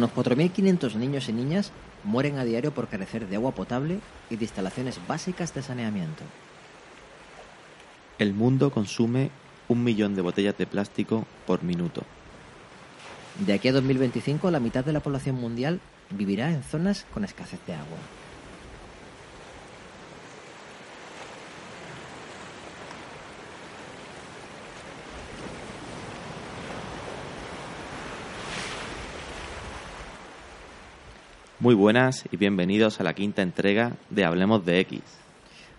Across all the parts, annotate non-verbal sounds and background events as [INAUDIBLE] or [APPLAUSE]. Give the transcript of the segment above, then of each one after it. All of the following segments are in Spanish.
unos 4.500 niños y niñas mueren a diario por carecer de agua potable y de instalaciones básicas de saneamiento. El mundo consume un millón de botellas de plástico por minuto. De aquí a 2025, la mitad de la población mundial vivirá en zonas con escasez de agua. Muy buenas y bienvenidos a la quinta entrega de Hablemos de X.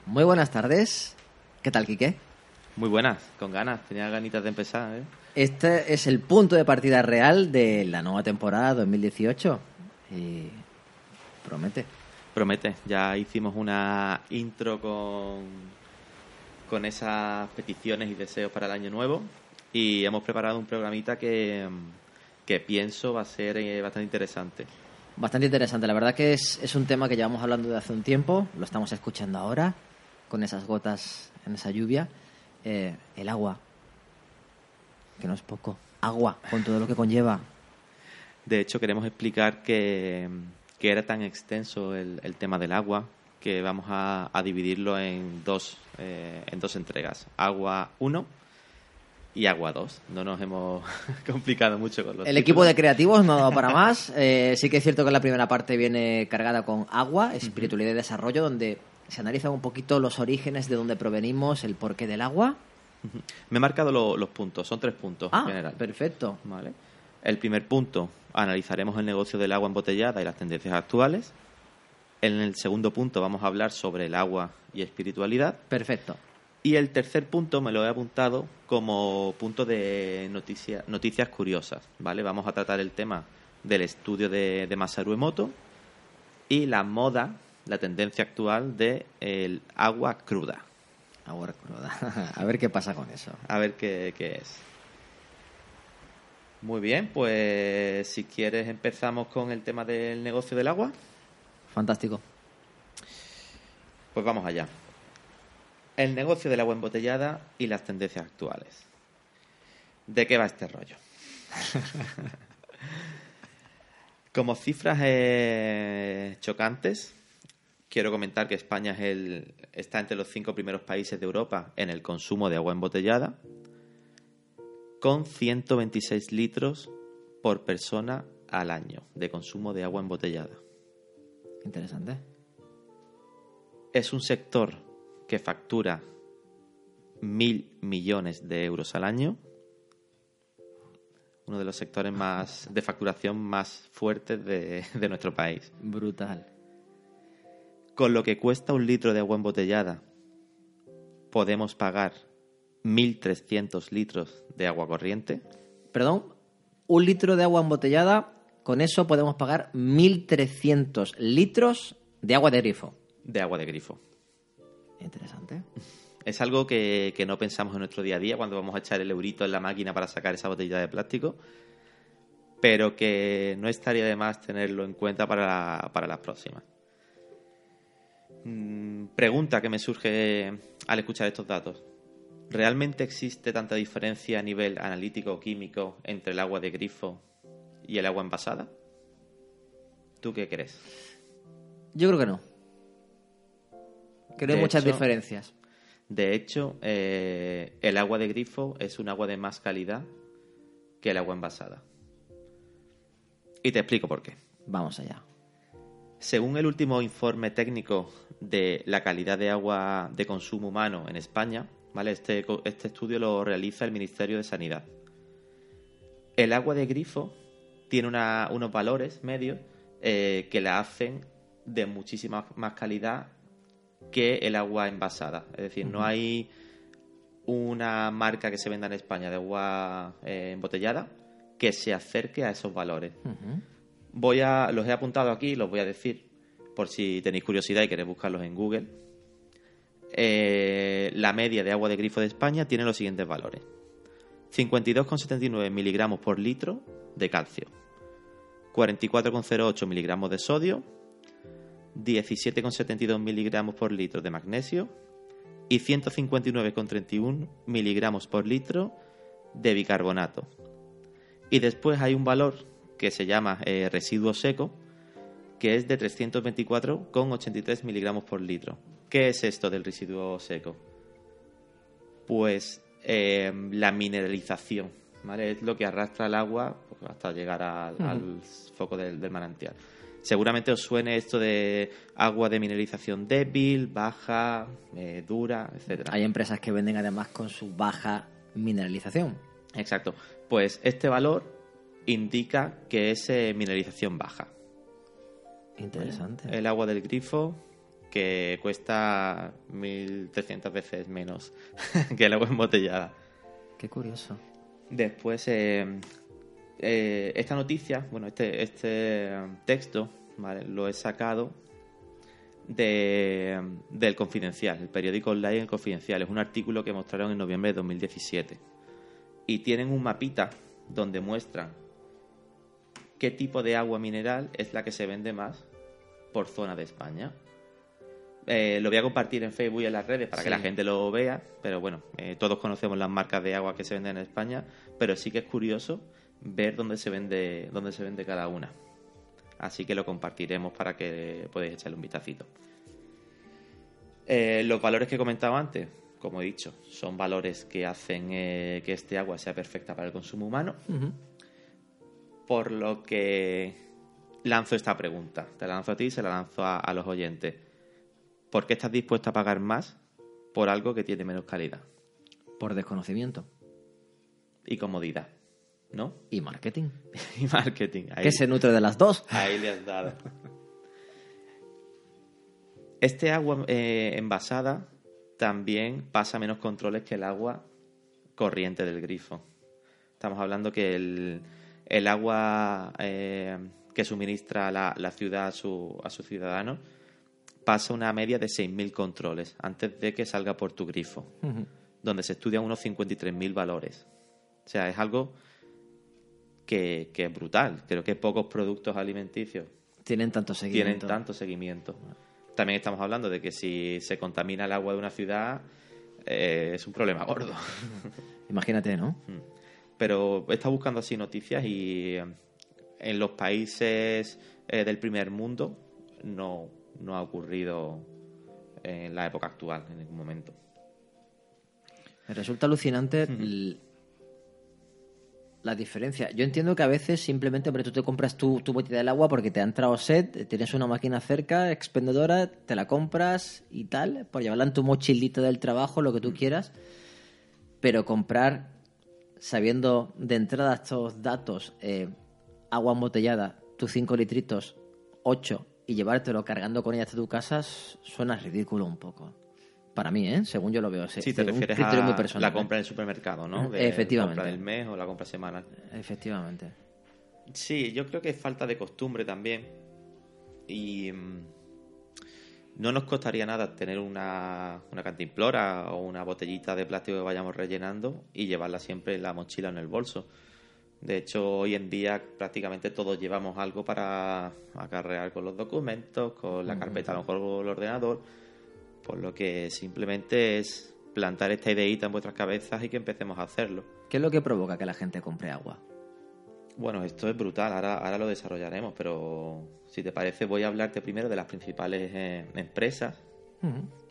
Muy buenas tardes. ¿Qué tal, Quique? Muy buenas, con ganas, tenía ganitas de empezar. ¿eh? Este es el punto de partida real de la nueva temporada 2018 y promete. Promete, ya hicimos una intro con, con esas peticiones y deseos para el año nuevo y hemos preparado un programita que, que pienso va a ser eh, bastante interesante. Bastante interesante, la verdad que es, es un tema que llevamos hablando de hace un tiempo, lo estamos escuchando ahora, con esas gotas en esa lluvia. Eh, el agua, que no es poco, agua, con todo lo que conlleva. De hecho, queremos explicar que, que era tan extenso el, el, tema del agua que vamos a, dividirlo en dos, eh, en dos entregas. Agua 1 y Agua 2. No nos hemos [LAUGHS] complicado mucho con los El equipo de creativos no ha dado para más. Eh, sí que es cierto que la primera parte viene cargada con agua, espiritualidad y desarrollo, donde se analizan un poquito los orígenes de dónde provenimos, el porqué del agua. Me he marcado lo, los puntos, son tres puntos ah, en general. Perfecto. Vale. El primer punto, analizaremos el negocio del agua embotellada y las tendencias actuales. En el segundo punto vamos a hablar sobre el agua y espiritualidad. Perfecto. Y el tercer punto me lo he apuntado como punto de noticia, noticias curiosas, ¿vale? Vamos a tratar el tema del estudio de, de Masaru Emoto y la moda, la tendencia actual de el agua cruda. Agua cruda. [LAUGHS] a ver qué pasa con eso. A ver qué, qué es. Muy bien, pues si quieres empezamos con el tema del negocio del agua. Fantástico. Pues vamos allá el negocio del agua embotellada y las tendencias actuales. ¿De qué va este rollo? [LAUGHS] Como cifras eh, chocantes, quiero comentar que España es el, está entre los cinco primeros países de Europa en el consumo de agua embotellada, con 126 litros por persona al año de consumo de agua embotellada. Interesante. Es un sector que factura mil millones de euros al año, uno de los sectores más de facturación más fuertes de, de nuestro país. Brutal. Con lo que cuesta un litro de agua embotellada, podemos pagar 1.300 litros de agua corriente. Perdón, un litro de agua embotellada, con eso podemos pagar 1.300 litros de agua de grifo. De agua de grifo. Interesante. Es algo que, que, no pensamos en nuestro día a día cuando vamos a echar el eurito en la máquina para sacar esa botella de plástico, pero que no estaría de más tenerlo en cuenta para, la, para las próximas. Mm, pregunta que me surge al escuchar estos datos. ¿Realmente existe tanta diferencia a nivel analítico o químico entre el agua de grifo y el agua envasada? ¿Tú qué crees? Yo creo que no. Que no hay muchas hecho, diferencias. De hecho, eh, el agua de grifo es un agua de más calidad que el agua envasada. Y te explico por qué. Vamos allá. Según el último informe técnico de la calidad de agua de consumo humano en España, ¿vale? este, este estudio lo realiza el Ministerio de Sanidad. El agua de grifo tiene una, unos valores medios eh, que la hacen de muchísima más calidad que el agua envasada. Es decir, uh -huh. no hay una marca que se venda en España de agua eh, embotellada que se acerque a esos valores. Uh -huh. Voy a, los he apuntado aquí, los voy a decir por si tenéis curiosidad y queréis buscarlos en Google. Eh, la media de agua de grifo de España tiene los siguientes valores: 52,79 miligramos por litro de calcio, 44,08 miligramos de sodio, 17,72 miligramos por litro de magnesio y 159,31 miligramos por litro de bicarbonato. Y después hay un valor que se llama eh, residuo seco, que es de 324,83 miligramos por litro. ¿Qué es esto del residuo seco? Pues eh, la mineralización, ¿vale? Es lo que arrastra el agua pues, hasta llegar al, al foco del, del manantial. Seguramente os suene esto de agua de mineralización débil, baja, eh, dura, etcétera. Hay empresas que venden además con su baja mineralización. Exacto. Pues este valor indica que es eh, mineralización baja. Interesante. El agua del grifo que cuesta 1.300 veces menos [LAUGHS] que el agua embotellada. Qué curioso. Después, eh, eh, esta noticia, bueno, este, este texto, ¿vale? lo he sacado de, del Confidencial, el periódico online El Confidencial. Es un artículo que mostraron en noviembre de 2017. Y tienen un mapita donde muestran qué tipo de agua mineral es la que se vende más por zona de España. Eh, lo voy a compartir en Facebook y en las redes para Sí. que la gente lo vea, pero bueno, eh, todos conocemos las marcas de agua que se venden en España, pero sí que es curioso ver dónde se vende, dónde se vende cada una. Así que lo compartiremos para que podáis echarle un vistacito. Eh, los valores que comentaba antes, como he dicho, son valores que hacen eh, que este agua sea perfecta para el consumo humano. Por lo que lanzo esta pregunta. Te la lanzo a ti y se la lanzo a, a los oyentes. ¿Por qué estás dispuesto a pagar más por algo que tiene menos calidad Por desconocimiento. y comodidad? ¿No? Y marketing. [LAUGHS] Y marketing. Ahí, Que se nutre de las dos. ahí le has dado. [LAUGHS] Este agua eh, envasada también pasa menos controles que el agua corriente del grifo. Estamos hablando que el, el agua eh, que suministra la, la ciudad a su, a sus ciudadanos pasa una media de 6.000 controles antes de que salga por tu grifo, donde se estudian unos 53.000 valores. O sea, es algo que, que es brutal. Creo que pocos productos alimenticios Tienen tanto tienen seguimiento. tanto seguimiento. También estamos hablando de que si se contamina el agua de una ciudad, eh, es un problema gordo. [LAUGHS] Imagínate, ¿no? Pero he estado buscando así noticias y eh, en los países eh, del primer mundo no, no ha ocurrido en la época actual, en ningún momento. Me resulta alucinante l- la diferencia. Yo entiendo que a veces simplemente, hombre, tú te compras tu, tu botella del agua porque te ha entrado sed, tienes una máquina cerca, expendedora, te la compras y tal, por llevarla en tu mochilita del trabajo, lo que tú quieras. Pero comprar, sabiendo de entrada estos datos, eh, agua embotellada, tus 5 litritos, 8, y llevártelo cargando con ella hasta tu casa, suena ridículo un poco. Para mí, ¿eh? Según yo lo veo. Si te un refieres criterio a muy personal, la compra ¿eh? en el supermercado, ¿no? Efectivamente. La compra del mes o la compra semanal. Efectivamente. Sí, yo creo que es falta de costumbre también. Y mm, no nos costaría nada tener una, una cantimplora o una botellita de plástico que vayamos rellenando y llevarla siempre en la mochila o en el bolso. De hecho, hoy en día prácticamente todos llevamos algo para acarrear con los documentos, con la carpeta, a lo mejor con el ordenador. Por lo que simplemente es plantar esta ideita en vuestras cabezas y que empecemos a hacerlo. ¿Qué es lo que provoca que la gente compre agua? Bueno, esto es brutal, ahora, ahora lo desarrollaremos, pero si te parece voy a hablarte primero de las principales eh, empresas,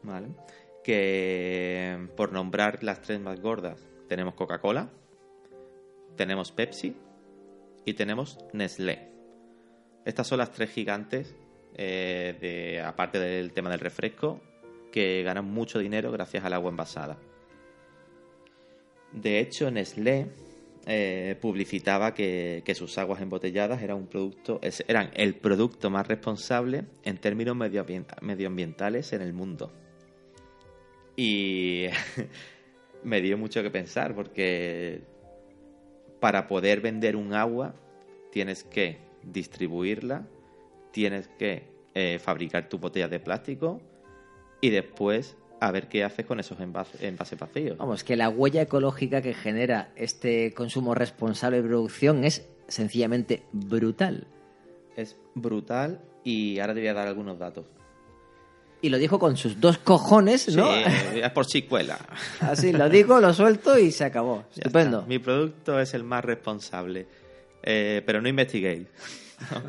¿vale? Que por nombrar las tres más gordas, tenemos Coca-Cola, tenemos Pepsi y tenemos Nestlé. Estas son las tres gigantes, eh, de, aparte del tema del refresco, que ganan mucho dinero gracias al agua envasada. De hecho, Nestlé eh, publicitaba que, sus aguas embotelladas eran un producto, eran el producto más responsable en términos medioambien- medioambientales en el mundo. Y [LAUGHS] me dio mucho que pensar porque para poder vender un agua tienes que distribuirla, tienes que eh, fabricar tus botellas de plástico y después a ver qué haces con esos envases, envases vacíos. Vamos, que la huella ecológica que genera este consumo responsable de producción es sencillamente brutal. Es brutal y ahora te voy a dar algunos datos. Y lo dijo con sus dos cojones, ¿no? Sí, es por chicuela. [LAUGHS] Así, lo digo, lo suelto y se acabó. Ya Estupendo. está. Mi producto es el más responsable. Eh, pero no investiguéis. [LAUGHS]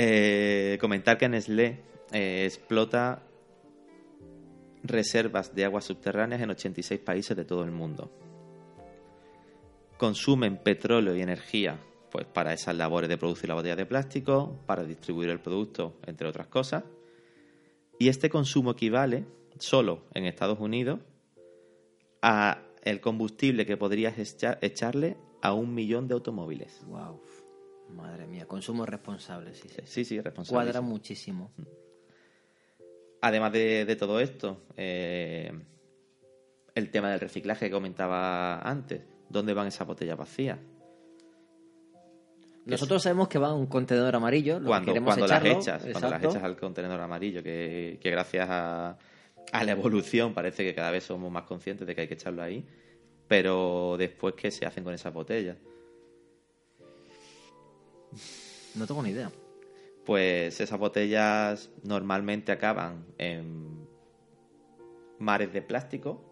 Eh, comentar que Nestlé eh, explota reservas de aguas subterráneas en 86 países de todo el mundo. Consumen petróleo y energía pues para esas labores de producir la botella de plástico, para distribuir el producto, entre otras cosas. Y este consumo equivale, solo en Estados Unidos, a el combustible que podrías echa- echarle a un millón de automóviles. Wow. Madre mía, consumo responsable, sí, sí. Sí, sí, responsable. Cuadra muchísimo. Además de, de todo esto, eh, el tema del reciclaje que comentaba antes. ¿Dónde van esas botellas vacías? Nosotros sabemos que va a un contenedor amarillo. Lo que Cuando, queremos cuando las echas, cuando las echas al contenedor amarillo, que, que gracias a, a la evolución parece que cada vez somos más conscientes de que hay que echarlo ahí. Pero después, ¿qué se hacen con esas botellas? No tengo ni idea. Pues esas botellas normalmente acaban en mares de plástico.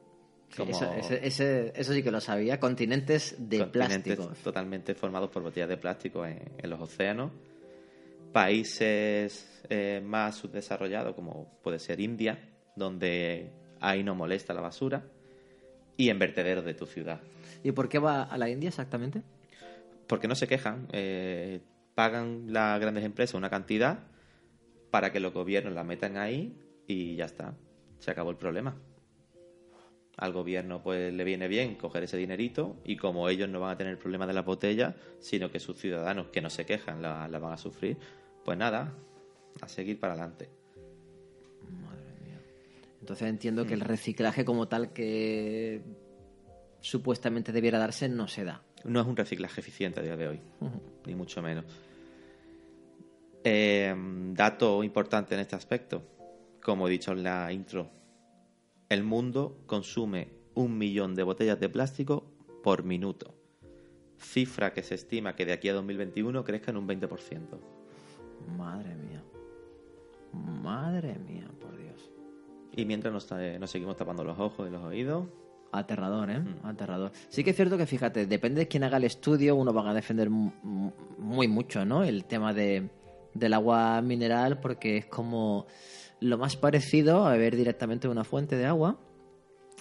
Sí, eso sí que lo sabía. Continentes de continentes plástico. totalmente formados por botellas de plástico en, en los océanos. Países eh, más subdesarrollados, como puede ser India, donde ahí no molesta la basura. Y en vertederos de tu ciudad. ¿Y por qué va a la India exactamente? Porque no se quejan. eh, pagan las grandes empresas una cantidad para que los gobiernos la metan ahí y ya está. Se acabó el problema. Al gobierno pues le viene bien coger ese dinerito y como ellos no van a tener el problema de las botellas, sino que sus ciudadanos que no se quejan la, la van a sufrir, pues nada, a seguir para adelante. Entonces entiendo Mm. que el reciclaje como tal que supuestamente debiera darse no se da. No es un reciclaje eficiente a día de hoy, ni mucho menos. Eh, dato importante en este aspecto, como he dicho en la intro, el mundo consume un millón de botellas de plástico por minuto, cifra que se estima que de aquí a 2021 crezca en un 20%. Madre mía. Madre mía, por Dios. Y mientras nos, nos seguimos tapando los ojos y los oídos, Aterrador, ¿eh? Mm. Aterrador. Sí que es cierto que, fíjate, depende de quién haga el estudio, uno va a defender mu- mu- muy mucho, ¿no? El tema de, del agua mineral, porque es como lo más parecido a beber directamente de una fuente de agua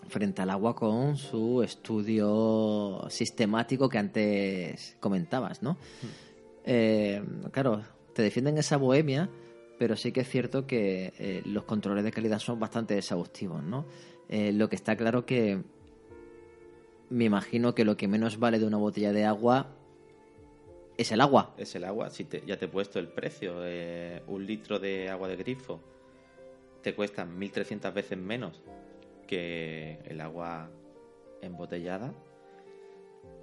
frente al agua con su estudio sistemático que antes comentabas, ¿no? Eh, claro, te defienden esa bohemia, pero sí que es cierto que eh, los controles de calidad son bastante exhaustivos, ¿no? Eh, lo que está claro que me imagino que lo que menos vale de una botella de agua es el agua. es el agua. Si te- ya te he puesto el precio, eh, un litro de agua de grifo te cuesta 1.300 veces menos que el agua embotellada.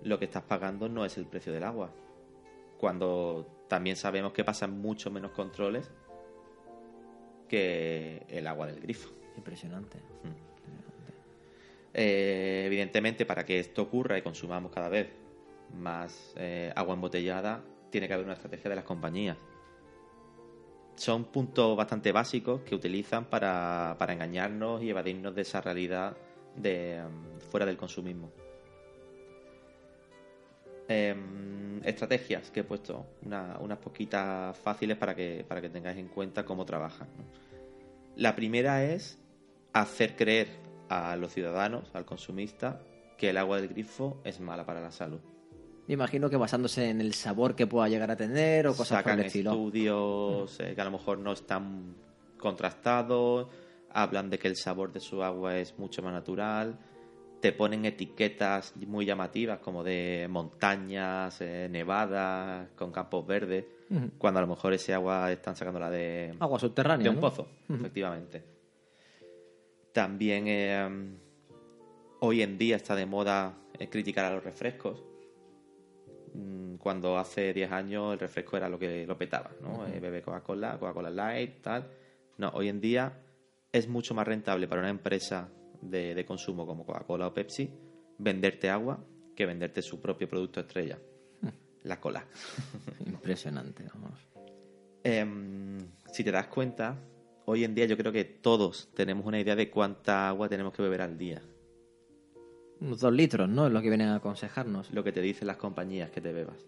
Lo que estás pagando no es el precio del agua. Cuando también sabemos que pasan mucho menos controles que el agua del grifo. Impresionante. Eh, evidentemente, para que esto ocurra y consumamos cada vez más eh, agua embotellada, tiene que haber una estrategia de las compañías. Son puntos bastante básicos que utilizan para, para engañarnos y evadirnos de esa realidad de mm, fuera del consumismo. Em, estrategias que he puesto, una- unas poquitas fáciles para que, para que tengáis en cuenta cómo trabajan. La primera es hacer creer a los ciudadanos, al consumista, que el agua del grifo es mala para la salud. Me imagino que basándose en el sabor que pueda llegar a tener o cosas por Sacan el estilo. estudios eh, que a lo mejor no están contrastados, hablan de que el sabor de su agua es mucho más natural, te ponen etiquetas muy llamativas como de montañas, eh, nevadas, con campos verdes, cuando a lo mejor ese agua están sacándola de, Agua subterránea. de un ¿no? pozo, efectivamente. También eh, hoy en día está de moda eh, criticar a los refrescos. Mm, Cuando hace 10 años el refresco era lo que lo petaba, ¿no? Eh, bebe Coca-Cola, Coca-Cola Light, tal. No, hoy en día es mucho más rentable para una empresa de, de consumo como Coca-Cola o Pepsi venderte agua que venderte su propio producto estrella, la cola. [LAUGHS] Impresionante, vamos. Em, si te das cuenta, hoy en día yo creo que todos tenemos una idea de cuánta agua tenemos que beber al día. Unos dos litros, ¿no? Es lo que vienen a aconsejarnos. Lo que te dicen las compañías que te bebas.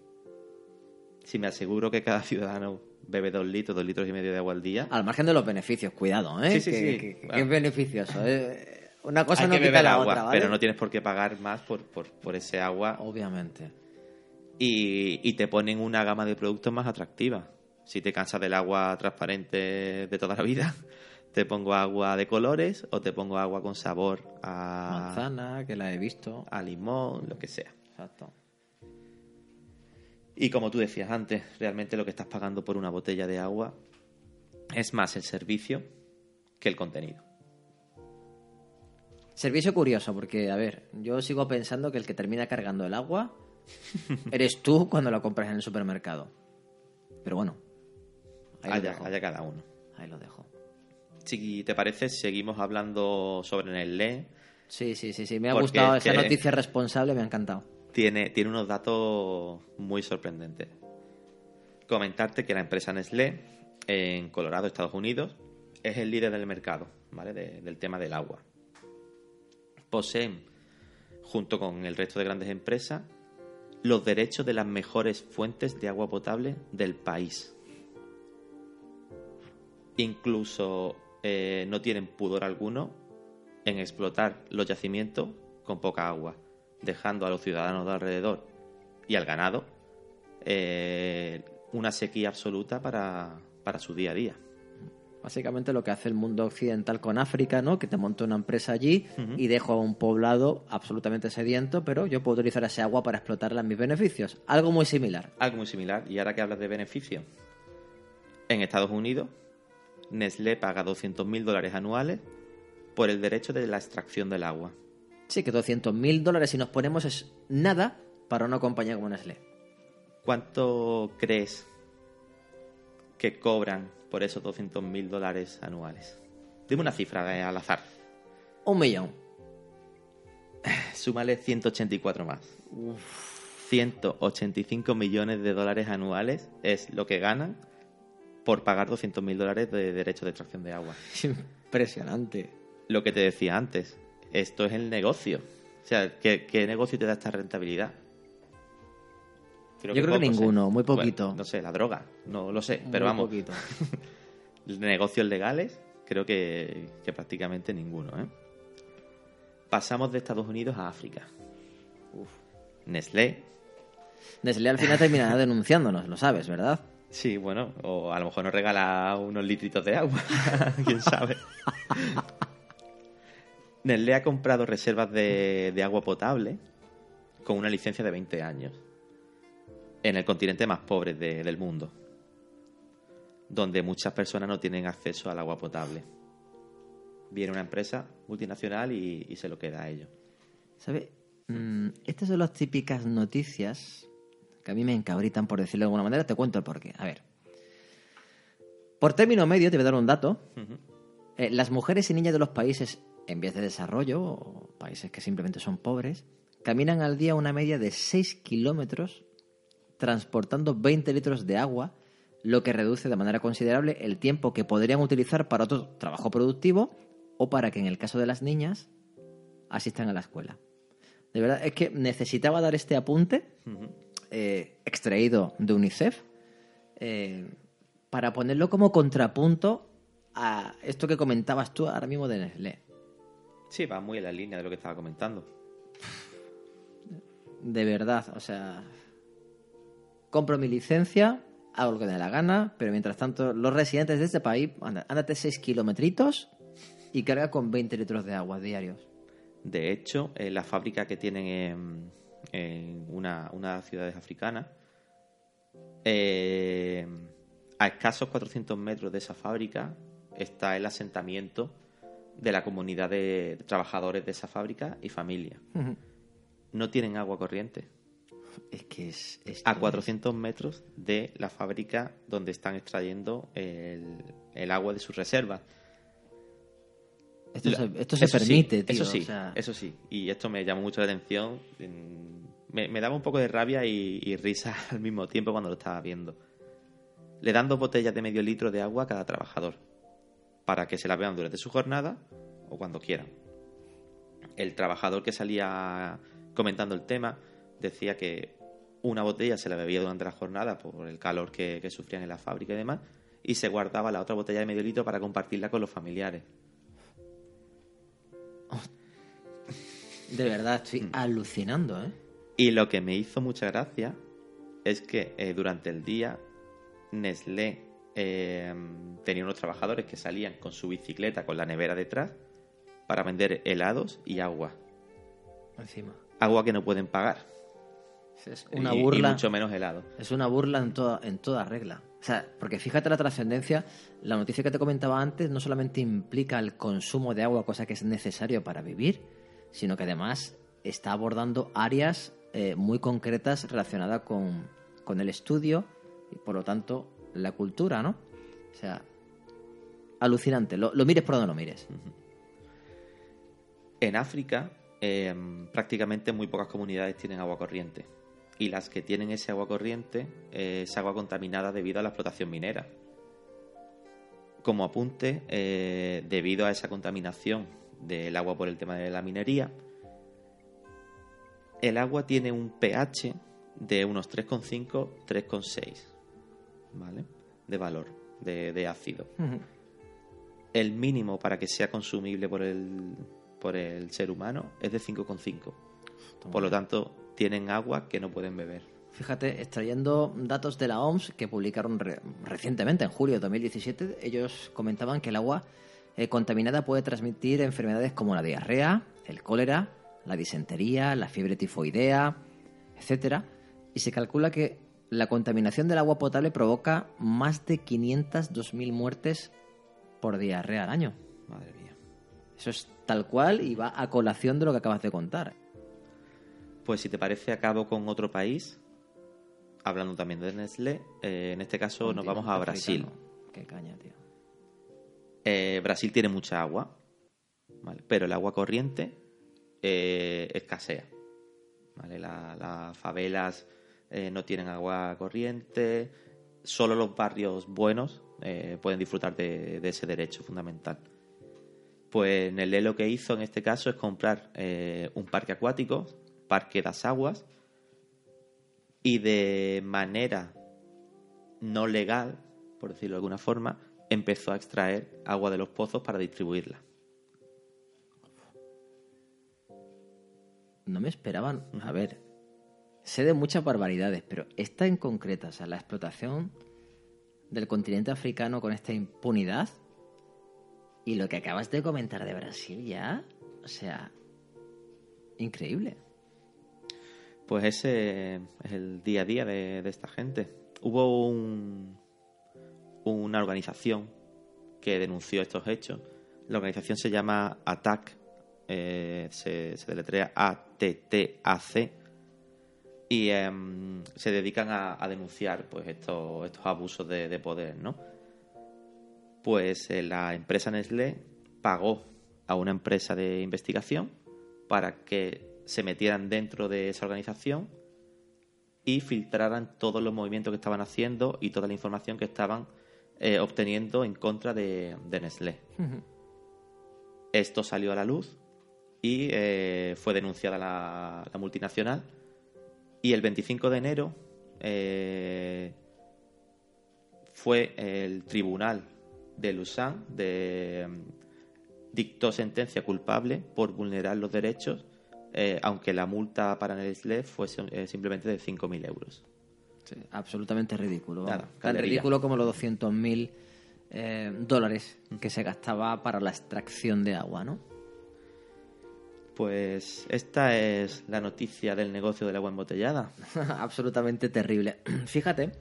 si me aseguro que cada [LAUGHS] ciudadano bebe dos litros, dos litros y medio de agua al día. Al margen de los beneficios, cuidado, ¿eh? Sí, sí, que, sí. que- que Bueno. es beneficioso. ¿eh? Una cosa Hay no que quita la agua, otra, ¿vale? pero no tienes por qué pagar más por, por, por ese agua Obviamente. y, y te ponen una gama de productos más atractiva. Si te cansas del agua transparente de toda la vida, te pongo agua de colores o te pongo agua con sabor a, Manzana, que la he visto. a limón, lo que sea. Exacto. Y como tú decías antes, realmente lo que estás pagando por una botella de agua es más el servicio que el contenido. Servicio curioso, porque, a ver, yo sigo pensando que el que termina cargando el agua [LAUGHS] eres tú cuando lo compras en el supermercado. Pero bueno, ahí lo dejo. haya cada uno. Ahí lo dejo. Si te parece, seguimos hablando sobre Nestlé. Sí, sí, sí, sí. Me ha gustado es esa noticia responsable, me ha encantado. Tiene, tiene unos datos muy sorprendentes. Comentarte que la empresa Nestlé, en Colorado, Estados Unidos, es el líder del mercado, ¿vale? De- del tema del agua. Poseen, junto con el resto de grandes empresas, los derechos de las mejores fuentes de agua potable del país. Incluso eh, no tienen pudor alguno en explotar los yacimientos con poca agua, dejando a los ciudadanos de alrededor y al ganado eh, una sequía absoluta para, para su día a día. Básicamente lo que hace el mundo occidental con África, ¿no? Que te monta una empresa allí y dejo a un poblado absolutamente sediento, pero yo puedo utilizar ese agua para explotarla en mis beneficios. Algo muy similar. Algo muy similar. Y ahora que hablas de beneficio, en Estados Unidos, Nestlé paga 200.000 dólares anuales por el derecho de la extracción del agua. Sí, que 200.000 dólares si nos ponemos es nada para una compañía como Nestlé. ¿Cuánto crees que cobran por esos 200.000 dólares anuales? Dime una cifra eh, al azar. Un millón. [SIGHS] Súmale 184 más. 185 millones de dólares anuales es lo que ganan por pagar 200.000 dólares de derecho de extracción de agua. [LAUGHS] Impresionante. Lo que te decía antes, esto es el negocio. O sea, ¿qué, qué negocio te da esta rentabilidad? Yo creo que ninguno, muy Bueno, poquito. no sé, la droga, no lo sé, pero Muy vamos, poquito. [LAUGHS] negocios legales, creo que, que prácticamente ninguno. ¿eh? Pasamos de Estados Unidos a África. Nestlé, Nestlé al final terminará [LAUGHS] denunciándonos, lo sabes, ¿verdad? Sí, bueno, o a lo mejor nos regala unos litritos de agua, [LAUGHS] quién sabe. Nestlé ha comprado reservas de, agua potable con una licencia de 20 años en el continente más pobre de- del mundo, donde muchas personas no tienen acceso al agua potable. Viene una empresa multinacional y, y se lo queda a ellos. ¿Sabes? Mm, estas son las típicas noticias que a mí me encabritan, por decirlo de alguna manera. Te cuento el porqué. A ver. Por término medio, te voy a dar un dato. Eh, las mujeres y niñas de los países en vías de desarrollo, o países que simplemente son pobres, caminan al día una media de 6 kilómetros transportando 20 litros de agua, lo que reduce de manera considerable el tiempo que podrían utilizar para otro trabajo productivo o para que en el caso de las niñas asistan a la escuela. De verdad, es que necesitaba dar este apunte. Eh, extraído de UNICEF eh, para ponerlo como contrapunto a esto que comentabas tú ahora mismo de Nestlé. Sí, va muy en la línea de lo que estaba comentando. De verdad, o sea, compro mi licencia, hago lo que me dé la gana, pero mientras tanto los residentes de este país, anda- ándate 6 kilometritos y carga con 20 litros de agua diarios. De hecho, en la fábrica que tienen en, en una, una de las ciudades africanas, eh, a escasos 400 metros de esa fábrica está el asentamiento de la comunidad de trabajadores de esa fábrica y familia. No tienen agua corriente. Es que es... A es- 400 metros de la fábrica donde están extrayendo el, el agua de sus reservas. Esto, La- se, esto se eso sí, permite, tío. Eso sí, o sea, eso sí. Y esto me llamó mucho la atención. Me, me daba un poco de rabia y, y risa [LAUGHS] al mismo tiempo cuando lo estaba viendo. Le dan dos botellas de medio litro de agua a cada trabajador para que se la vean durante su jornada o cuando quieran. El trabajador que salía comentando el tema decía que una botella se la bebía durante la jornada por el calor que, que sufrían en la fábrica y demás, y se guardaba la otra botella de medio litro para compartirla con los familiares. De verdad, estoy Mm. alucinando, ¿eh? Y lo que me hizo mucha gracia es que eh, durante el día Nestlé eh, tenía unos trabajadores que salían con su bicicleta con la nevera detrás para vender helados y agua. Encima. Agua que no pueden pagar. Es una Y- y burla. mucho menos helado. Es una burla en toda, en toda regla. O sea, porque fíjate la trascendencia, la noticia que te comentaba antes no solamente implica el consumo de agua, cosa que es necesario para vivir, sino que además está abordando áreas eh, muy concretas relacionadas con, con el estudio y por lo tanto la cultura, ¿no? O sea, alucinante. Lo, mires por donde lo mires. En África, eh, prácticamente muy pocas comunidades tienen agua corriente. Y las que tienen ese agua corriente eh, es agua contaminada debido a la explotación minera. Como apunte, eh, debido a esa contaminación del agua por el tema de la minería, el agua tiene un pH de unos 3,5, 3,6, ¿vale? De valor, de, de ácido el mínimo para que sea consumible por el, por el ser humano es de 5,5. Por lo tanto, tienen agua que no pueden beber. Fíjate, extrayendo datos de la OMS que publicaron re- recientemente, en julio de 2017, ellos comentaban que el agua eh, contaminada puede transmitir enfermedades como la diarrea, el cólera, la disentería, la fiebre tifoidea, etcétera, y se calcula que la contaminación del agua potable provoca más de 502.000 muertes por diarrea al año. Madre mía. Eso es tal cual y va a colación de lo que acabas de contar. Pues si te parece, acabo con otro país, hablando también de Nestlé. Eh, en este caso nos vamos a Brasil. africano. Qué caña, tío. Eh, Brasil tiene mucha agua, ¿vale? pero el agua corriente eh, escasea. ¿vale? La- las favelas eh, no tienen agua corriente, solo los barrios buenos eh, pueden disfrutar de, de ese derecho fundamental. Pues Nelé lo que hizo en este caso es comprar un parque acuático, Parque das Aguas, y de manera no legal, por decirlo de alguna forma, empezó a extraer agua de los pozos para distribuirla. No me esperaban. A ver, sé de muchas barbaridades, pero esta en concreta, o sea, la explotación del continente africano con esta impunidad y lo que acabas de comentar de Brasil ya, o sea, increíble. Pues ese es el día a día de, de esta gente. Hubo un- una organización que denunció estos hechos. La organización se llama ATTAC, eh, se, se deletrea A-T-T-A-C, y em, se dedican a, a denunciar pues estos, estos abusos de, de poder, ¿no? Pues eh, la empresa Nestlé pagó a una empresa de investigación para que se metieran dentro de esa organización y filtraran todos los movimientos que estaban haciendo y toda la información que estaban eh, obteniendo en contra de, de Nestlé. Esto salió a la luz y eh, fue denunciada la, la multinacional. Y el 25 de enero eh, fue el tribunal de Lausanne de, dictó sentencia culpable por vulnerar los derechos, eh, aunque la multa para Nestlé fuese simplemente de 5.000 euros. Sí, absolutamente ridículo. Nada. Tan ridículo como los 200.000 eh, dólares que se gastaba para la extracción de agua, ¿no? Pues esta es la noticia del negocio del agua embotellada. [LAUGHS] absolutamente terrible. [CLEARS THROAT] Fíjate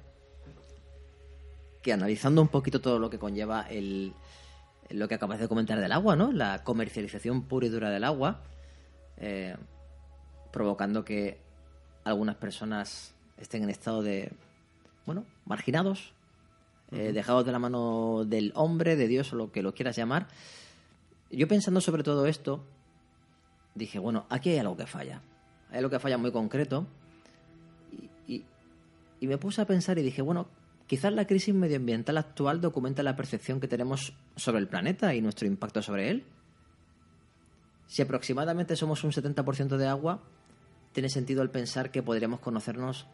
que analizando un poquito todo lo que conlleva el, lo que acabas de comentar del agua, ¿no? La comercialización pura y dura del agua, eh, provocando que algunas personas estén en estado de, bueno, marginados, eh, dejados de la mano del hombre, de Dios o lo que lo quieras llamar. Yo pensando sobre todo esto, dije, bueno, aquí hay algo que falla. Hay algo que falla muy concreto. Y, y- y me puse a pensar y dije, bueno, quizás la crisis medioambiental actual documenta la percepción que tenemos sobre el planeta y nuestro impacto sobre él. Si aproximadamente somos un 70% de agua, tiene sentido el pensar que podríamos conocernos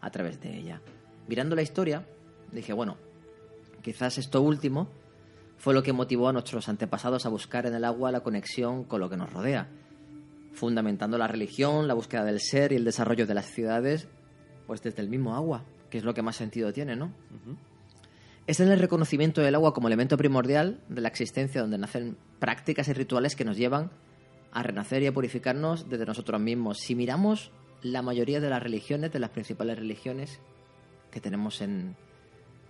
a través de ella. Mirando la historia, dije, bueno, quizás esto último fue lo que motivó a nuestros antepasados a buscar en el agua la conexión con lo que nos rodea, fundamentando la religión, la búsqueda del ser y el desarrollo de las ciudades, pues desde el mismo agua, que es lo que más sentido tiene, ¿no? Es en el reconocimiento del agua como elemento primordial de la existencia donde nacen prácticas y rituales que nos llevan a renacer y a purificarnos desde nosotros mismos. Si miramos la mayoría de las religiones, de las principales religiones que tenemos en,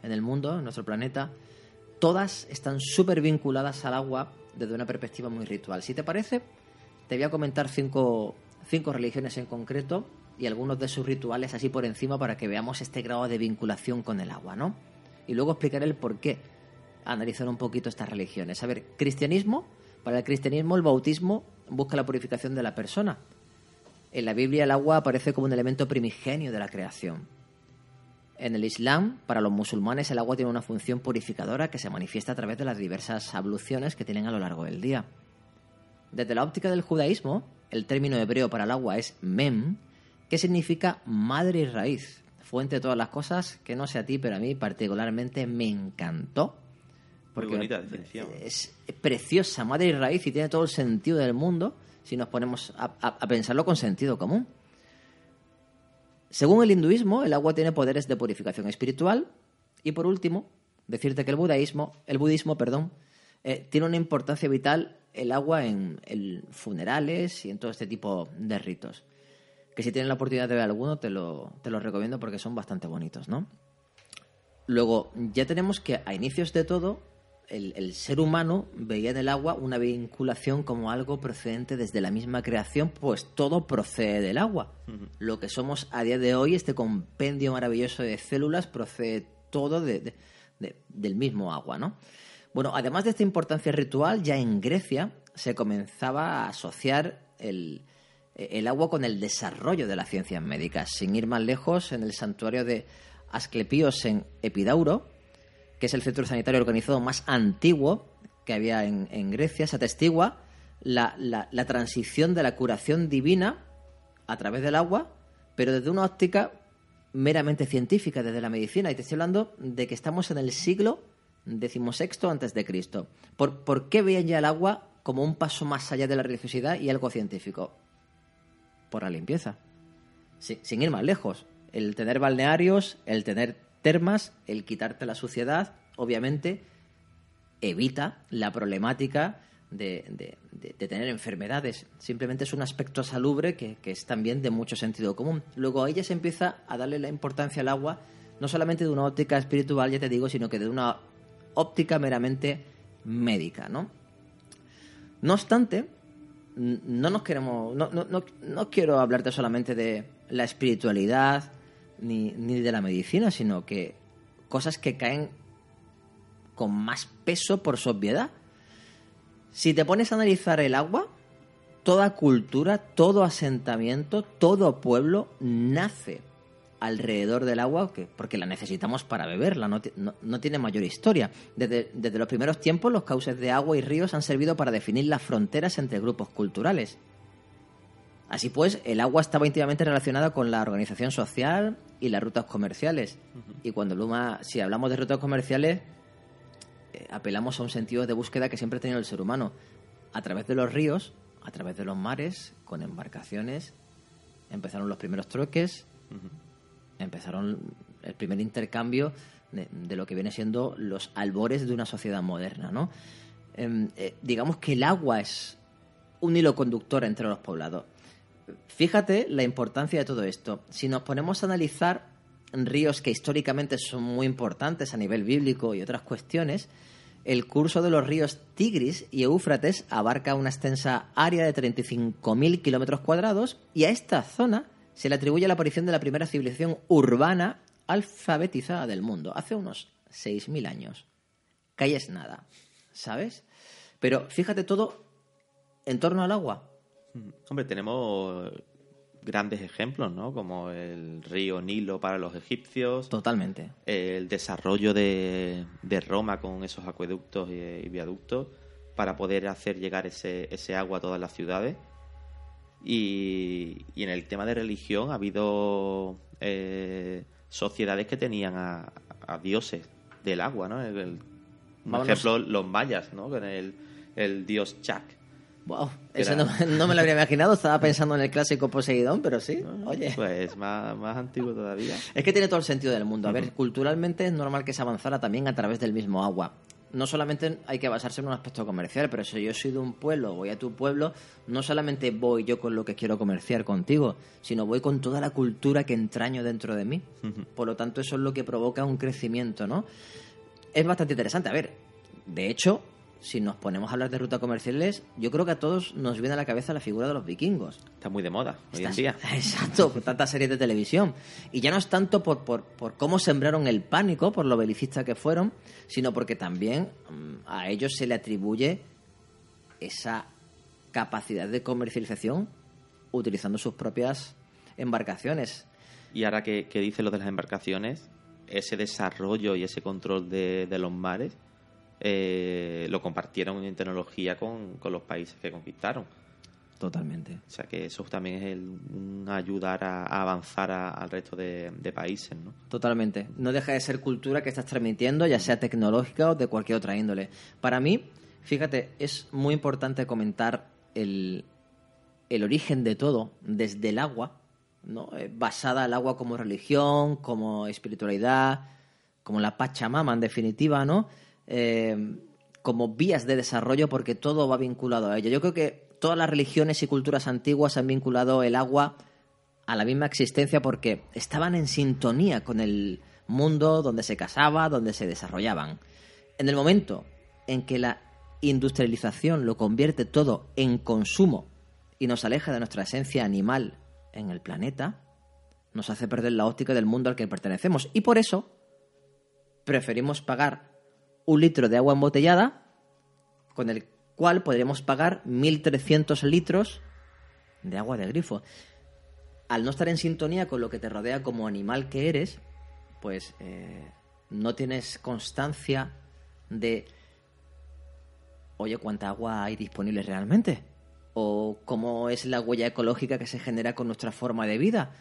en el mundo, en nuestro planeta, todas están súper vinculadas al agua desde una perspectiva muy ritual. Si te parece, te voy a comentar cinco, cinco religiones en concreto y algunos de sus rituales así por encima para que veamos este grado de vinculación con el agua, ¿no? y luego explicaré el por qué analizar un poquito estas religiones. A ver, cristianismo, para el cristianismo el bautismo busca la purificación de la persona. En la Biblia el agua aparece como un elemento primigenio de la creación. En el Islam, para los musulmanes, el agua tiene una función purificadora que se manifiesta a través de las diversas abluciones que tienen a lo largo del día. Desde la óptica del judaísmo, el término hebreo para el agua es mem, que significa madre y raíz fuente de todas las cosas, que no sé a ti, pero a mí particularmente me encantó. Porque Muy bonita definición. Es preciosa, madre y raíz, y tiene todo el sentido del mundo si nos ponemos a, pensarlo con sentido común. Según el hinduismo, el agua tiene poderes de purificación espiritual. Y por último, decirte que el budaísmo, el budismo, perdón, eh, tiene una importancia vital el agua en, funerales y en todo este tipo de ritos que si tienes la oportunidad de ver alguno, te lo, te lo recomiendo porque son bastante bonitos, ¿no? Luego, ya tenemos que a inicios de todo, el, ser humano veía en el agua una vinculación como algo procedente desde la misma creación, pues todo procede del agua. Lo que somos a día de hoy, este compendio maravilloso de células, procede todo del mismo agua, ¿no? Bueno, además de esta importancia ritual, ya en Grecia se comenzaba a asociar el, el agua con el desarrollo de las ciencias médicas. Sin ir más lejos, en el santuario de Asclepios en Epidauro, que es el centro sanitario organizado más antiguo que había en, Grecia, se atestigua la, la, transición de la curación divina a través del agua, pero desde una óptica meramente científica, desde la medicina. Y te estoy hablando de que estamos en el siglo XVI antes de Cristo. ¿Por, ¿Por qué veían ya el agua como un paso más allá de la religiosidad y algo científico? por la limpieza. sin ir más lejos. El tener balnearios, el tener termas, el quitarte la suciedad, obviamente evita la problemática de, tener enfermedades. Simplemente es un aspecto salubre que, que, es también de mucho sentido común. Luego a ella se empieza a darle la importancia al agua, no solamente de una óptica espiritual, ya te digo, sino que de una óptica meramente médica, ¿no? No obstante, no nos queremos, no, no, no, quiero hablarte solamente de la espiritualidad ni, ni de la medicina, sino que cosas que caen con más peso por su obviedad. Si te pones a analizar el agua, toda cultura, todo asentamiento, todo pueblo nace alrededor del agua, que, porque la necesitamos para beberla, no, no, tiene mayor historia. Desde, desde, los primeros tiempos, los cauces de agua y ríos han servido para definir las fronteras entre grupos culturales. Así pues, el agua estaba íntimamente relacionada con la organización social y las rutas comerciales. Y cuando Luma, si hablamos de rutas comerciales, eh, apelamos a un sentido de búsqueda que siempre ha tenido el ser humano. A través de los ríos, a través de los mares, con embarcaciones, empezaron los primeros trueques, empezaron el primer intercambio de, lo que viene siendo los albores de una sociedad moderna, ¿no? Em, eh, digamos que el agua es un hilo conductor entre los poblados. Fíjate la importancia de todo esto. Si nos ponemos a analizar ríos que históricamente son muy importantes a nivel bíblico y otras cuestiones, el curso de los ríos Tigris y Éufrates abarca una extensa área de 35.000 kilómetros cuadrados y a esta zona se le atribuye la aparición de la primera civilización urbana alfabetizada del mundo, hace unos 6.000 años. Calles nada, ¿sabes? Pero fíjate todo en torno al agua. Mm, hombre, tenemos grandes ejemplos, ¿no? Como el río Nilo para los egipcios. Totalmente. El desarrollo de, Roma con esos acueductos y, viaductos para poder hacer llegar ese, ese agua a todas las ciudades. Y, en el tema de religión ha habido eh, sociedades que tenían a, a dioses del agua, ¿no? El- el- por ejemplo, los mayas, ¿no? Con el, el dios Chak. Wow, Era- ese no, no me lo habría imaginado, estaba pensando en el clásico Poseidón, pero sí, oye. Pues más, más antiguo todavía. Es que tiene todo el sentido del mundo. A ver, culturalmente es normal que se avanzara también a través del mismo agua. No solamente hay que basarse en un aspecto comercial, pero si yo soy de un pueblo, voy a tu pueblo, no solamente voy yo con lo que quiero comerciar contigo, sino voy con toda la cultura que entraño dentro de mí. Por lo tanto, eso es lo que provoca un crecimiento, ¿no? Es bastante interesante. A ver, de hecho, si nos ponemos a hablar de rutas comerciales, yo creo que a todos nos viene a la cabeza la figura de los vikingos. Está muy de moda hoy en Estas- día. [LAUGHS] Exacto, por tantas series de televisión. Y ya no es tanto por, por, por cómo sembraron el pánico, por lo belicistas que fueron, sino porque también mm, a ellos se le atribuye esa capacidad de comercialización utilizando sus propias embarcaciones. Y ahora que, que dice lo de las embarcaciones, ese desarrollo y ese control de, de los mares eh, lo compartieron en tecnología con, con los países que conquistaron. Totalmente. O sea que eso también es el, un ayudar a, a avanzar a- al resto de, de países, ¿no? Totalmente. No deja de ser cultura que estás transmitiendo, ya sea tecnológica o de cualquier otra índole. Para mí, fíjate, es muy importante comentar el, el origen de todo, desde el agua, ¿no? Eh, basada al agua como religión, como espiritualidad, como la Pachamama, en definitiva, ¿no? Eh, como vías de desarrollo, porque todo va vinculado a ello. Yo creo que todas las religiones y culturas antiguas han vinculado el agua a la misma existencia porque estaban en sintonía con el mundo donde se casaba, donde se desarrollaban. En el momento en que la industrialización lo convierte todo en consumo y nos aleja de nuestra esencia animal en el planeta, nos hace perder la óptica del mundo al que pertenecemos. Y por eso preferimos pagar un litro de agua embotellada con el cual podríamos pagar 1.300 litros de agua de grifo. Al no estar en sintonía con lo que te rodea como animal que eres, pues eh, no tienes constancia de, oye, ¿cuánta agua hay disponible realmente? ¿O cómo es la huella ecológica que se genera con nuestra forma de vida?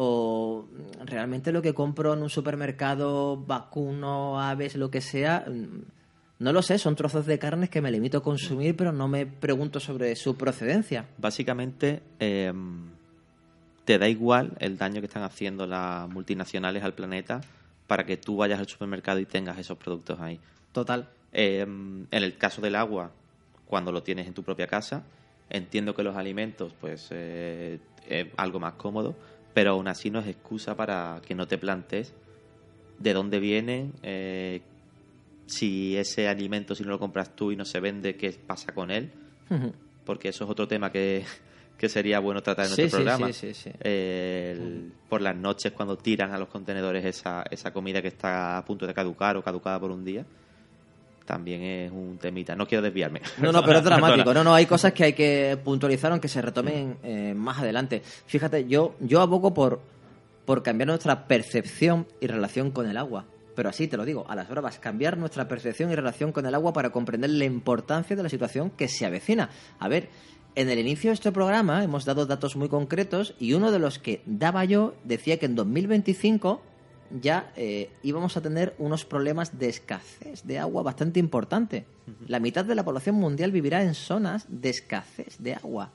¿O realmente lo que compro en un supermercado, vacuno, aves, lo que sea, mm, no lo sé, son trozos de carnes que me limito a consumir, pero no me pregunto sobre su procedencia. Básicamente, eh, te da igual el daño que están haciendo las multinacionales al planeta para que tú vayas al supermercado y tengas esos productos ahí. Total. Eh, en el caso del agua, cuando lo tienes en tu propia casa, entiendo que los alimentos, pues, eh, es algo más cómodo, pero aún así no es excusa para que no te plantes de dónde vienen, eh, si ese alimento, si no lo compras tú y no se vende, qué pasa con él, porque eso es otro tema que, que sería bueno tratar en Sí, nuestro sí, programa. sí, sí, sí. El- por las noches cuando tiran a los contenedores esa, esa comida que está a punto de caducar o caducada por un día, también es un temita. No quiero desviarme. [LAUGHS] No, no, pero es dramático. No, no, hay cosas que hay que puntualizar aunque se retomen eh, más adelante. Fíjate, yo, yo abogo por, por cambiar nuestra percepción y relación con el agua. Pero así te lo digo, a las bravas, cambiar nuestra percepción y relación con el agua para comprender la importancia de la situación que se avecina. A ver, en el inicio de este programa hemos dado datos muy concretos y uno de los que daba yo decía que en 2025 ya eh, íbamos a tener unos problemas de escasez de agua bastante importante. La mitad de la población mundial vivirá en zonas de escasez de agua.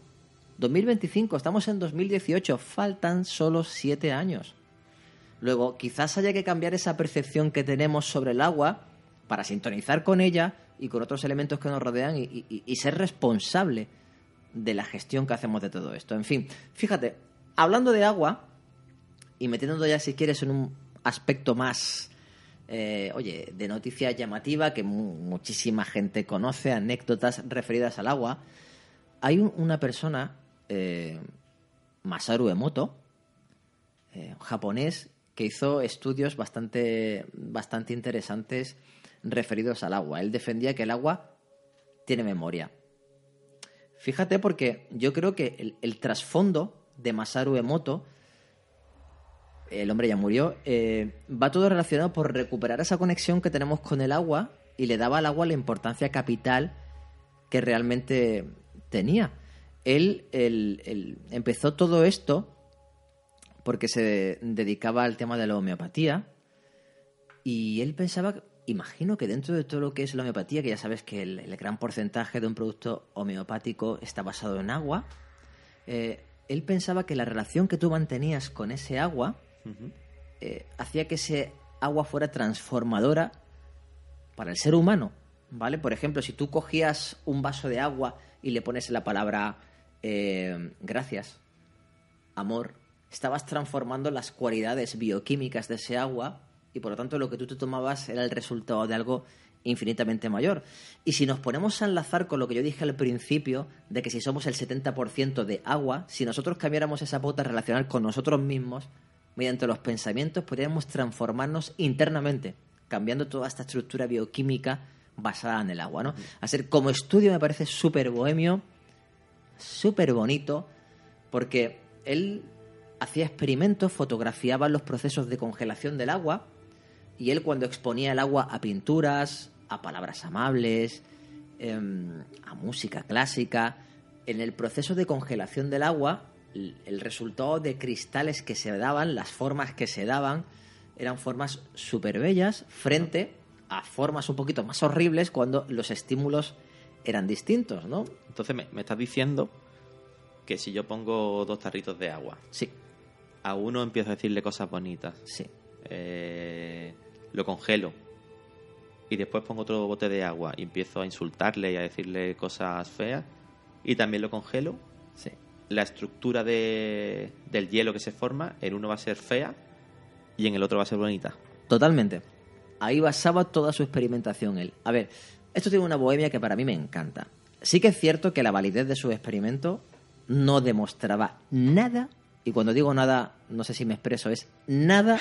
2025, estamos en 2018, faltan solo siete años. Luego, quizás haya que cambiar esa percepción que tenemos sobre el agua para sintonizar con ella y con otros elementos que nos rodean y, y- y ser responsable de la gestión que hacemos de todo esto. En fin, fíjate, hablando de agua y metiéndonos ya, si quieres, en un aspecto más, eh, oye, de noticia llamativa que mu- muchísima gente conoce, anécdotas referidas al agua, hay un- una persona, eh, Masaru Emoto, eh, japonés que hizo estudios bastante, bastante interesantes referidos al agua. Él defendía que el agua tiene memoria. Fíjate porque yo creo que el trasfondo de Masaru Emoto, el hombre ya murió, eh, va todo relacionado por recuperar esa conexión que tenemos con el agua y le daba al agua la importancia capital que realmente tenía. Él, empezó todo esto porque se dedicaba al tema de la homeopatía y él pensaba, imagino que dentro de todo lo que es la homeopatía, que ya sabes que el, el gran porcentaje de un producto homeopático está basado en agua, eh, él pensaba que la relación que tú mantenías con ese agua eh, hacía que ese agua fuera transformadora para el ser humano, ¿vale? Por ejemplo, si tú cogías un vaso de agua y le pones la palabra eh, gracias, amor, estabas transformando las cualidades bioquímicas de ese agua y por lo tanto lo que tú te tomabas era el resultado de algo infinitamente mayor. Y si nos ponemos a enlazar con lo que yo dije al principio, de que si somos el 70% de agua, si nosotros cambiáramos esa pauta relacional con nosotros mismos, mediante los pensamientos, podríamos transformarnos internamente, cambiando toda esta estructura bioquímica basada en el agua. ¿no? Hacer como estudio me parece súper bohemio, súper bonito, porque él hacía experimentos, fotografiaba los procesos de congelación del agua, y él cuando exponía el agua a pinturas, a palabras amables, em, a música clásica. En el proceso de congelación del agua, el resultado de cristales que se daban, las formas que se daban, eran formas súper bellas frente a formas un poquito más horribles cuando los estímulos eran distintos, ¿no? Entonces me, me estás diciendo que si yo pongo dos tarritos de agua, Sí, a uno empiezo a decirle cosas bonitas, sí. eh, lo congelo y después pongo otro bote de agua y empiezo a insultarle y a decirle cosas feas y también lo congelo, Sí. La estructura de, del hielo que se forma en uno va a ser fea y en el otro va a ser bonita. Totalmente. Ahí basaba toda su experimentación él. A ver, esto tiene una bohemia que para mí me encanta. Sí que es cierto que la validez de su experimento no demostraba nada, y cuando digo nada, no sé si me expreso, es nada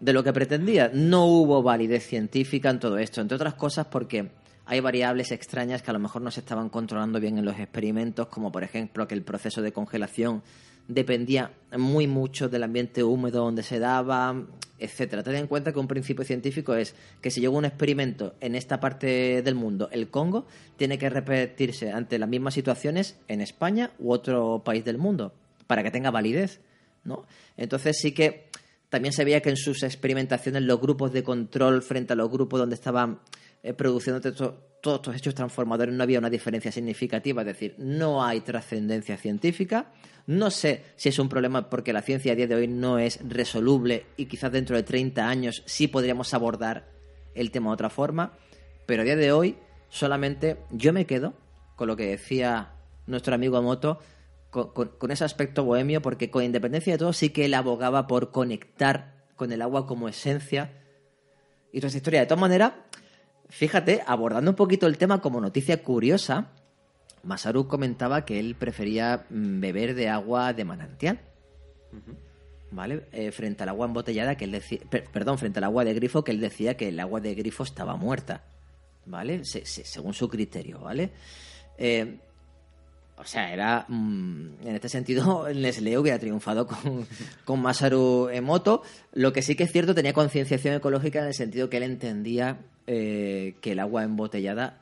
de lo que pretendía. No hubo validez científica en todo esto, entre otras cosas porque hay variables extrañas que a lo mejor no se estaban controlando bien en los experimentos, como por ejemplo que el proceso de congelación dependía muy mucho del ambiente húmedo donde se daba, etcétera. Ten en cuenta que un principio científico es que si llega un experimento en esta parte del mundo, el Congo, tiene que repetirse ante las mismas situaciones en España u otro país del mundo para que tenga validez, ¿no? Entonces sí que también se veía que en sus experimentaciones los grupos de control frente a los grupos donde estaban eh, produciendo to- todos estos hechos transformadores no había una diferencia significativa, es decir, no hay trascendencia científica. No sé si es un problema porque la ciencia a día de hoy no es resoluble y quizás dentro de 30 años sí podríamos abordar el tema de otra forma, pero a día de hoy solamente yo me quedo con lo que decía nuestro amigo Moto, con, con- con ese aspecto bohemio, porque con independencia de todo sí que él abogaba por conectar con el agua como esencia y toda esa historia. De todas maneras, fíjate, abordando un poquito el tema como noticia curiosa, Masaru comentaba que él prefería mm, beber de agua de manantial. ¿Vale? Eh, frente al agua embotellada, que él decía. per- perdón, frente al agua de grifo, que él decía que el agua de grifo estaba muerta. ¿Vale? Se- se- según su criterio, ¿vale? Eh, o sea, era. mm, en este sentido, [LAUGHS] Nestlé hubiera triunfado con, [LAUGHS] con Masaru Emoto. Lo que sí que es cierto, tenía concienciación ecológica en el sentido que él entendía eh, que el agua embotellada,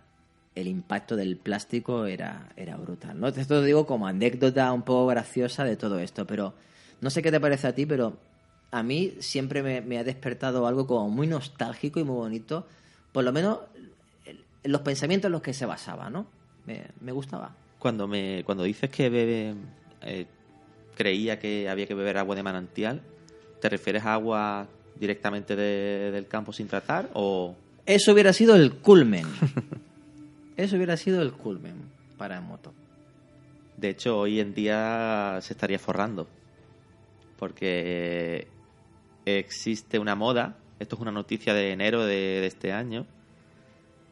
el impacto del plástico era, era brutal. ¿no? Esto lo digo como anécdota un poco graciosa de todo esto, pero no sé qué te parece a ti, pero a mí siempre me, me ha despertado algo como muy nostálgico y muy bonito, por lo menos en los pensamientos en los que se basaba, ¿no? Me, me gustaba. Cuando me cuando dices que bebe eh, creía que había que beber agua de manantial, ¿te refieres a agua directamente de- del campo sin tratar o Eso hubiera sido el culmen. [LAUGHS] Eso hubiera sido el culmen para moto. de hecho hoy en día se estaría forrando? Porque existe una moda, esto es una noticia de enero de, de este año,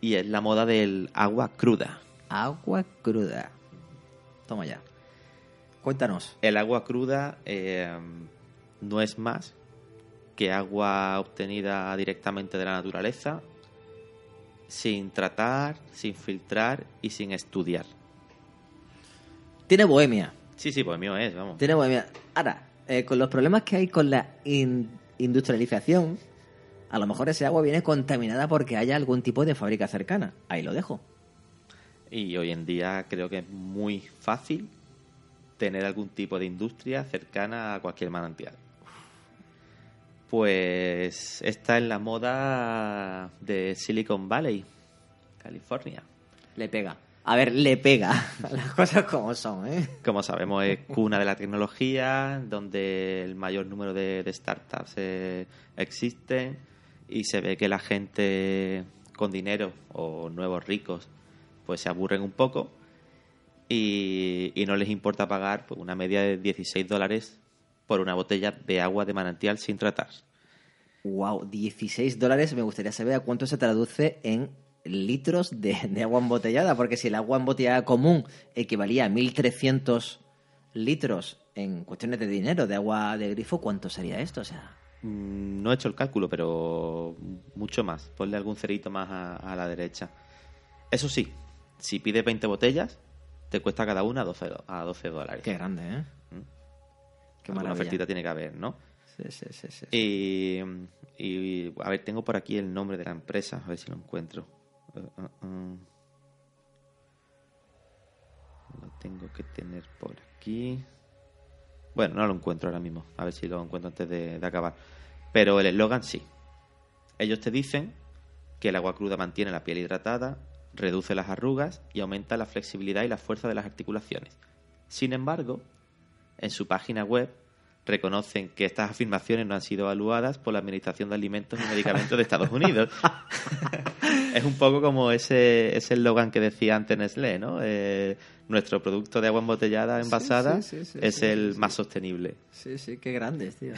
y es la moda del agua cruda. Agua cruda. Toma ya. Cuéntanos. El agua cruda eh, no es más que agua obtenida directamente de la naturaleza, sin tratar, sin filtrar y sin estudiar. Tiene bohemia. Sí, sí, mío es, vamos. Tiene bohemia. Ahora, eh, con los problemas que hay con la in- industrialización, a lo mejor ese agua viene contaminada porque haya algún tipo de fábrica cercana. Ahí lo dejo. Y hoy en día creo que es muy fácil tener algún tipo de industria cercana a cualquier manantial. Pues está en la moda de Silicon Valley, California. Le pega. A ver, le pega. [LAUGHS] Las cosas como son, ¿eh? Como sabemos, es cuna de la tecnología, donde el mayor número de, de startups eh, existen y se ve que la gente con dinero o nuevos ricos pues se aburren un poco y, y no les importa pagar pues, una media de 16 dólares por una botella de agua de manantial sin tratar. Wow, 16 dólares. Me gustaría saber a cuánto se traduce en litros de, de agua embotellada, porque si el agua embotellada común equivalía a 1.300 litros en cuestiones de dinero de agua de grifo, ¿cuánto sería esto? O sea, Mm, No he hecho el cálculo, pero mucho más. Ponle algún cerito más a, a la derecha. Eso sí, si pides 20 botellas, te cuesta cada una 12, do- a 12 dólares. qué grande, ¿eh? Qué Alguna maravilla. ofertita tiene que haber, ¿no? Sí, sí, sí, sí. Y, y, a ver, tengo por aquí el nombre de la empresa, a ver si lo encuentro. Uh, uh, uh. Lo tengo que tener por aquí. Bueno, no lo encuentro ahora mismo. A ver si lo encuentro antes de, de acabar. Pero el eslogan sí. Ellos te dicen que el agua cruda mantiene la piel hidratada, reduce las arrugas y aumenta la flexibilidad y la fuerza de las articulaciones. Sin embargo, en su página web reconocen que estas afirmaciones no han sido evaluadas por la Administración de Alimentos y Medicamentos de Estados Unidos. [LAUGHS] es un poco como ese ese eslogan que decía antes Nestlé, ¿no? Eh, nuestro producto de agua embotellada envasada sí, sí, sí, es el más sostenible. Sí, sí, qué grandes, tío.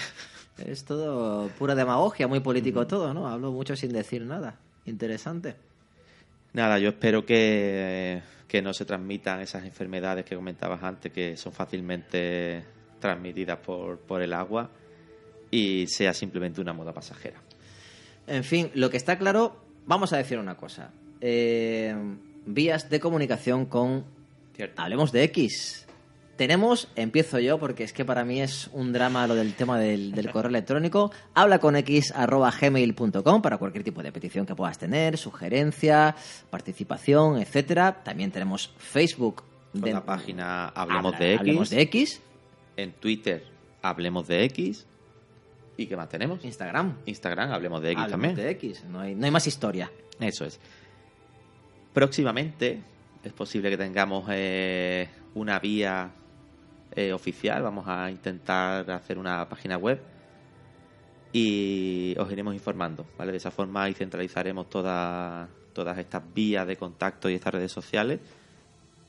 Es todo pura demagogia, muy político todo, ¿no? Hablo mucho sin decir nada. Interesante. Nada, yo espero que, que no se transmitan esas enfermedades que comentabas antes, que son fácilmente transmitidas por, por el agua, y sea simplemente una moda pasajera. En fin, lo que está claro, vamos a decir una cosa. Eh, vías de comunicación con Cierto. Hablemos de X. Tenemos, empiezo yo porque es que para mí es un drama lo del tema del, del correo electrónico. Habla con X arroba gmail.com para cualquier tipo de petición que puedas tener, sugerencia, participación, etcétera. También tenemos Facebook de la página Hablemos Habla- de X, Hablemos de X, en Twitter Hablemos de X, ¿y qué más tenemos? Instagram. Instagram Hablemos de X Hablemos también. de X. No hay, no hay más historia. Eso es. Próximamente es posible que tengamos eh, una vía eh, oficial. Vamos a intentar hacer una página web y os iremos informando. ¿vale? De esa forma ahí centralizaremos toda- todas estas vías de contacto y estas redes sociales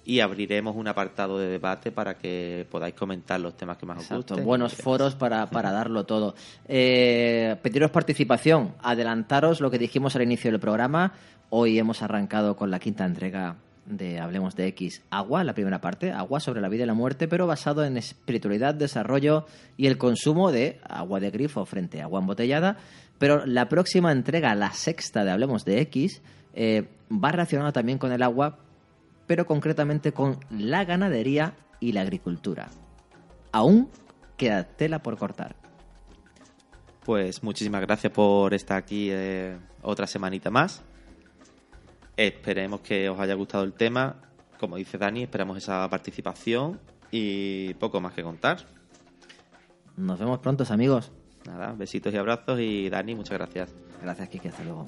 y abriremos un apartado de debate para que podáis comentar los temas que más os Exacto, gusten. buenos foros para, para darlo todo. Eh, pediros participación, adelantaros lo que dijimos al inicio del programa. Hoy hemos arrancado con la quinta entrega de Hablemos de X, Agua, la primera parte, Agua sobre la vida y la muerte, pero basado en espiritualidad, desarrollo y el consumo de agua de grifo frente a agua embotellada. Pero la próxima entrega, la sexta de Hablemos de X, eh, va relacionada también con el agua, pero concretamente con la ganadería y la agricultura. Aún queda tela por cortar. Pues muchísimas gracias por estar aquí eh, otra semanita más. Esperemos que os haya gustado el tema. Como dice Dani, esperamos esa participación y poco más que contar. Nos vemos pronto, amigos. Nada, besitos y abrazos y Dani, muchas gracias. Gracias, Kike. Hasta luego.